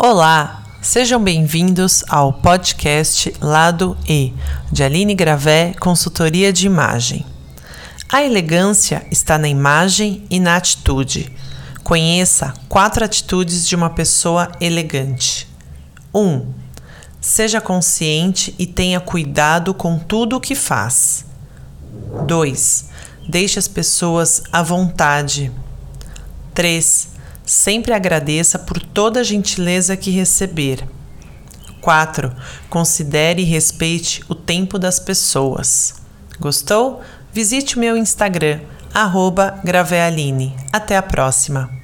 Olá, sejam bem-vindos ao podcast Lado E, de Aline Gravé, consultoria de imagem. A elegância está na imagem e na atitude. Conheça quatro atitudes de uma pessoa elegante. 1. Um, seja consciente e tenha cuidado com tudo o que faz. 2. Deixe as pessoas à vontade. 3 Sempre agradeça por toda a gentileza que receber. 4. Considere e respeite o tempo das pessoas. Gostou? Visite o meu Instagram, Gravealine. Até a próxima!